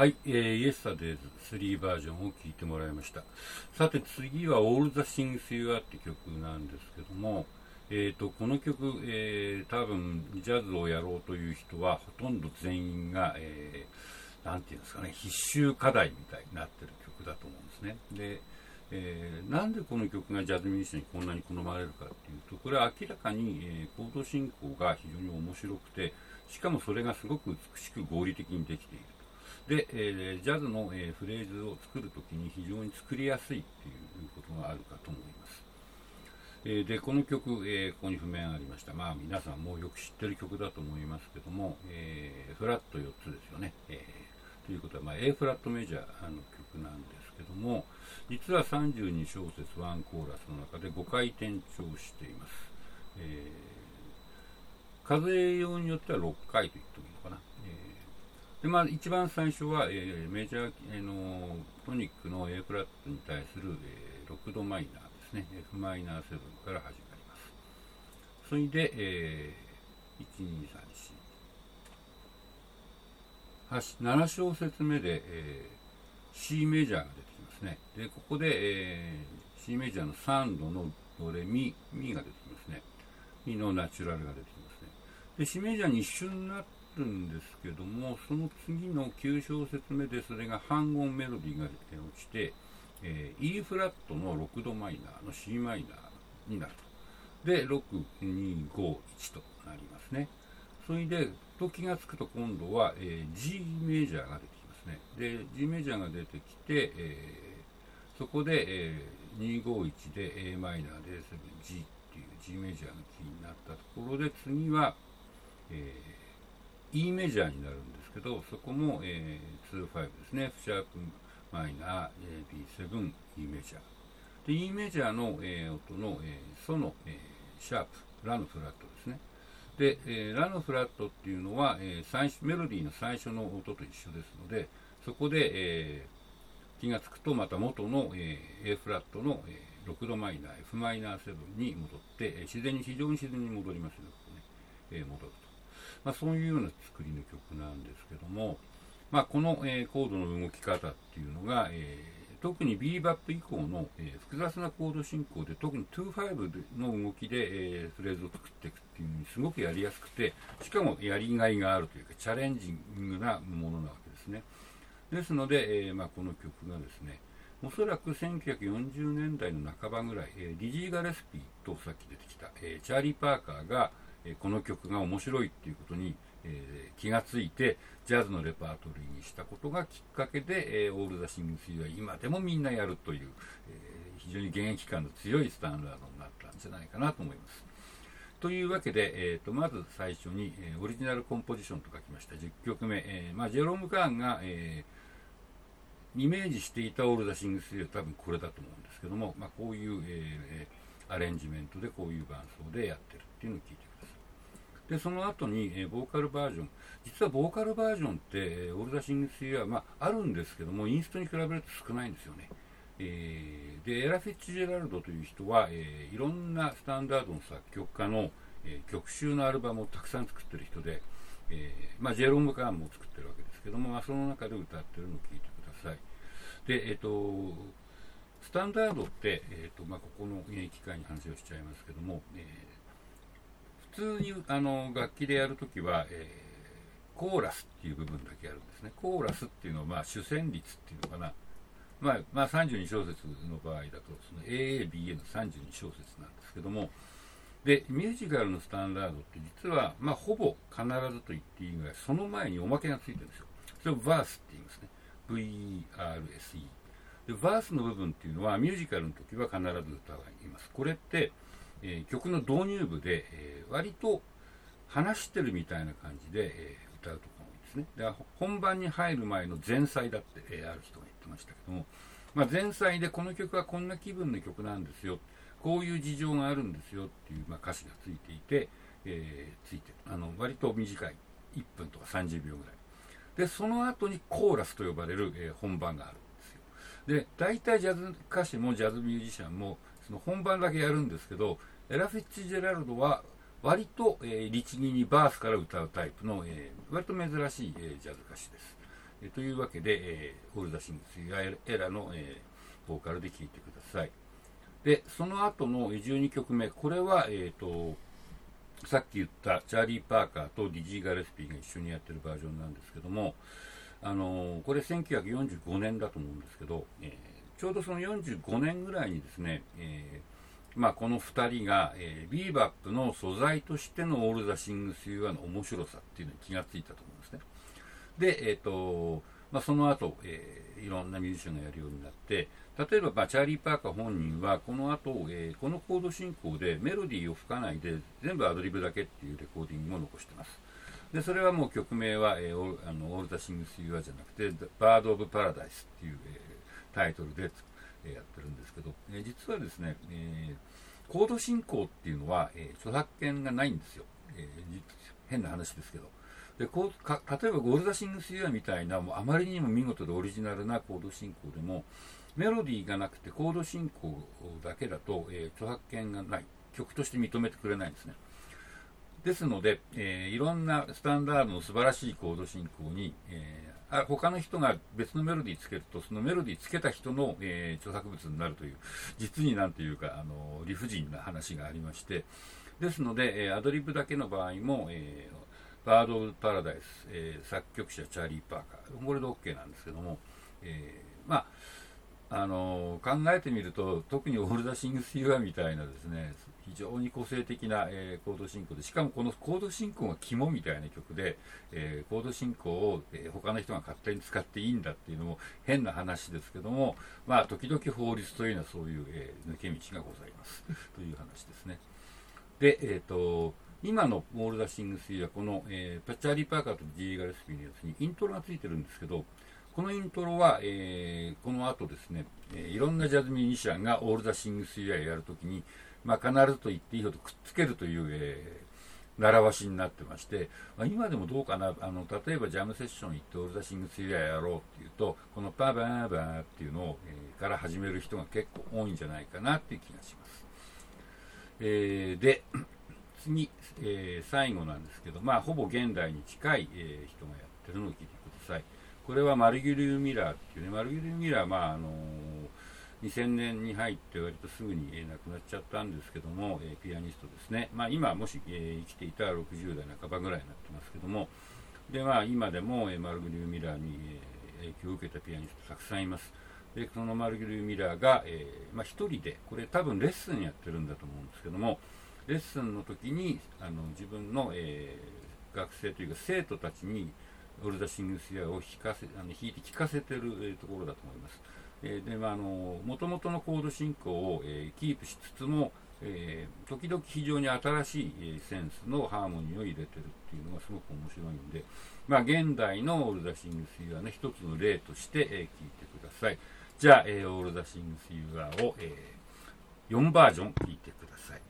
はい、えー、イエスタデイズ3バージョンを聴いてもらいました。さて次は All the Things You Are って曲なんですけども、えーと、この曲、えー、多分ジャズをやろうという人はほとんど全員が、えー、ていうんですかね、必修課題みたいになってる曲だと思うんですね。で、えー、なんでこの曲がジャズミュージシャンにこんなに好まれるかっていうと、これは明らかに、えー、コード進行が非常に面白くて、しかもそれがすごく美しく合理的にできている。で、えー、ジャズの、えー、フレーズを作るときに非常に作りやすいっていうことがあるかと思います。えー、で、この曲、えここに譜面ありました。まあ皆さんもよく知ってる曲だと思いますけども、えフラット4つですよね。えということは、まあ、A フラットメジャーの曲なんですけども、実は32小節1コーラスの中で5回転調しています。え風用によっては6回と言ってもいいのかな。でまあ、一番最初は、えー、メジャー、えー、のトニックの A フラットに対する、えー、6度マイナーですね。F マイナー7から始まります。それで、えー、1234 7小節目で、えー、C メジャーが出てきますね。でここで、えー、C メジャーの3度のドレミミが出てきますね。ミのナチュラルが出てきますね。で C メジャーに一瞬になってるんですけどもその次の9小節目でそれが半音メロディーが落ちて、えー、E フラットの6度マイナーの C マイナーになると。で6251となりますね。それでと気がつくと今度は、えー、G メジャーが出てきますね。で G メジャーが出てきて、えー、そこで、えー、251で a マイナーで G っていう G メジャーのキーになったところで次は、えー E メジャーになるんですけど、そこも、えー、2-5ですね。F シャープマイナー、B7、E メジャー。で、E メジャーの、えー、音の、えー、ソの、えー、シャープ、ラのフラットですね。で、えー、ラのフラットっていうのは、えー、最初メロディーの最初の音と一緒ですので、そこで、えー、気がつくとまた元の、えー、A フラットの、えー、6度マイナー、F マイナー7に戻って、えー、自然に、非常に自然に戻りますね、ここね、えー、戻ると。まあ、そういうような作りの曲なんですけども、まあ、この、えー、コードの動き方っていうのが、えー、特にビーバップ以降の、えー、複雑なコード進行で特に2-5の動きで、えフレーズを作っていくっていうのにすごくやりやすくてしかもやりがいがあるというかチャレンジングなものなわけですね。ですので、えまあ、この曲がですねおそらく1940年代の半ばぐらい、えー、リジー・ガレスピーとさっき出てきた、えー、チャーリー・パーカーが、えこの曲が面白いっていうことに、えー、気がついてジャズのレパートリーにしたことがきっかけで、えー、オール・ザ・シング・ス・ユは今でもみんなやるという、えー、非常に現役感の強いスタンダードになったんじゃないかなと思います。というわけで、えーと、まず最初に、え、オリジナルコンポジションと書きました10曲目、えまあ、ジェローム・カーンが、えー、イメージしていたオール・ザ・シング・ス・ユは多分これだと思うんですけども、まあ、こういう、え、アレンジメントでこういう伴奏でやってるっていうのを聞いてでその後に、えー、ボーカルバージョン。実はボーカルバージョンって、えー、オールダシングスは、まあ、あるんですけどもインストに比べると少ないんですよね、えー、でエラ・フィッチ・ジェラルドという人は、えー、いろんなスタンダードの作曲家の、えー、曲集のアルバムをたくさん作ってる人で、えーまあ、ジェローム・カーンも作ってるわけですけども、まあ、その中で歌ってるのを聴いてください。でえっ、ー、とスタンダードって、えーとまあ、ここの機会に話をしちゃいますけども、えー普通にあの楽器でやるときは、えー、コーラスっていう部分だけやるんですね。コーラスっていうのは、まあ、主旋律っていうのかな。まあ、まあ、32小節の場合だと、その AABA の32小節なんですけども、で、ミュージカルのスタンダードって実は、まあ、ほぼ必ずと言っていいぐらい、その前におまけがついてるんですよ。それをバースって言いますね。VRSE。で、バースの部分っていうのは、ミュージカルの時は必ず歌がいます。これって、えー、曲の導入部で、えー、割と話してるみたいな感じで、えー、歌うとこが多いですね。だから本番に入る前の前菜だって、えある人が言ってましたけども、まあ、前菜でこの曲はこんな気分の曲なんですよ、こういう事情があるんですよっていう、まあ、歌詞がついていて、えついてあの割と短い1分とか30秒ぐらい。で、その後にコーラスと呼ばれる、え本番があるんですよ。で、大体ジャズ歌手もジャズミュージシャンもその本番だけやるんですけど、エラ・フィッツジェラルドは割と、えー、律儀にバースから歌うタイプの、えー、割と珍しい、えー、ジャズ歌手です。えというわけで、えー、オールザシングス・エラの、えー、ボーカルで聴いてください。で、その後の12曲目、これは、えっ、ー、と、さっき言ったチャーリー・パーカーとディジー・ガレスピーが一緒にやってるバージョンなんですけども、あのこれ1945年だと思うんですけど、えー、ちょうどその45年ぐらいにですね、えー、まあ、この2人が、えー、ビーバップの素材としてのオール・ザ・シングス・ユー・アーの面白さっていうのに気がついたと思うんですね。で、えっ、と、まあ、その後、えいろんなミュージシャンがやるようになって、例えば、まあ、チャーリー・パーカー本人は、この後、えー、このコード進行でメロディーを吹かないで、全部アドリブだけっていうレコーディングを残してます。で、それはもう曲名は、えー、オール・ザ・シングス・ユアじゃなくて、バード・オブ・パラダイスっていう、タイトルで、え、やってるんですけど、えー、実はですね、えー、コード進行っていうのは、えー、著作権がないんですよ。えー、変な話ですけど。でこうか例えばゴールダシングスユアみたいなもうあまりにも見事でオリジナルなコード進行でもメロディーがなくてコード進行だけだと、えー、著作権がない曲として認めてくれないんですねですので、えー、いろんなスタンダードの素晴らしいコード進行に、えー、あ他の人が別のメロディーつけるとそのメロディーつけた人の、えー、著作物になるという実になんていうかあの理不尽な話がありまして。ですので、えアドリブだけの場合も、えーバード・オブ・パラダイス、えー、作曲者チャーリー・パーカー、これで OK なんですけども、え、まあ、あのー、考えてみると、特にオール・ザ・シングス・ユアみたいなですね、非常に個性的な、えー、コード進行で、しかもこのコード進行が肝みたいな曲で、えー、コード進行を、えー、他の人が勝手に使っていいんだっていうのも変な話ですけども、まあ、時々法律というのはそういう、えー、抜け道がございます という話ですね。で、えっ、と、今のオール・ザ・シングス・ユー・アーはこの、えー、パッチャーリー・パーカーとディジー・ガレスピーのやつにイントロがついてるんですけど、このイントロは、えー、この後ですね、えー、いろんなジャズミュージシャンがオール・ザ・シングス・ユー・アーをやるときに、まあ、必ずと言っていいほどくっつけるという、えー、習わしになってまして、まあ、今でもどうかな、あの例えばジャムセッション行ってオール・ザ・シングス・ユー・アーやろうっていうと、このパーバーバーっていうのを、えー、から始める人が結構多いんじゃないかなっていう気がします。えー、で、次、えー、最後なんですけど、まあ、ほぼ現代に近い、えー、人がやってるのを聞いてください。これはマルギュリュー・ミラーっていうね、マルギュリュー・ミラー、まああの、2000年に入って割とすぐに、えー、亡くなっちゃったんですけども、え、ピアニストですね。まあ、今、もし、え、生きていたら60代半ばぐらいになってますけども、で、まあ、今でも、え、マルギュリュー・ミラーに、え、影響を受けたピアニストたくさんいます。で、そのマルギュリュー・ミラーが、えー、まあ、一人で、これ多分レッスンやってるんだと思うんですけども、レッスンの時にあの自分の、えー、学生というか生徒たちにオルダシングスヤを弾かせあの弾いて聴かせてる、えー、ところだと思います。えー、で、まあ、あの、もともとのコード進行を、えー、キープしつつも、えー、時々非常に新しい、えー、センスのハーモニーを入れてるっていうのがすごく面白いんで、まあ、現代のオールダシングスユアの一つの例として、えー、聞いてください。じゃあ、えー、オールダシングスユアを、えー、4バージョン聞いてください。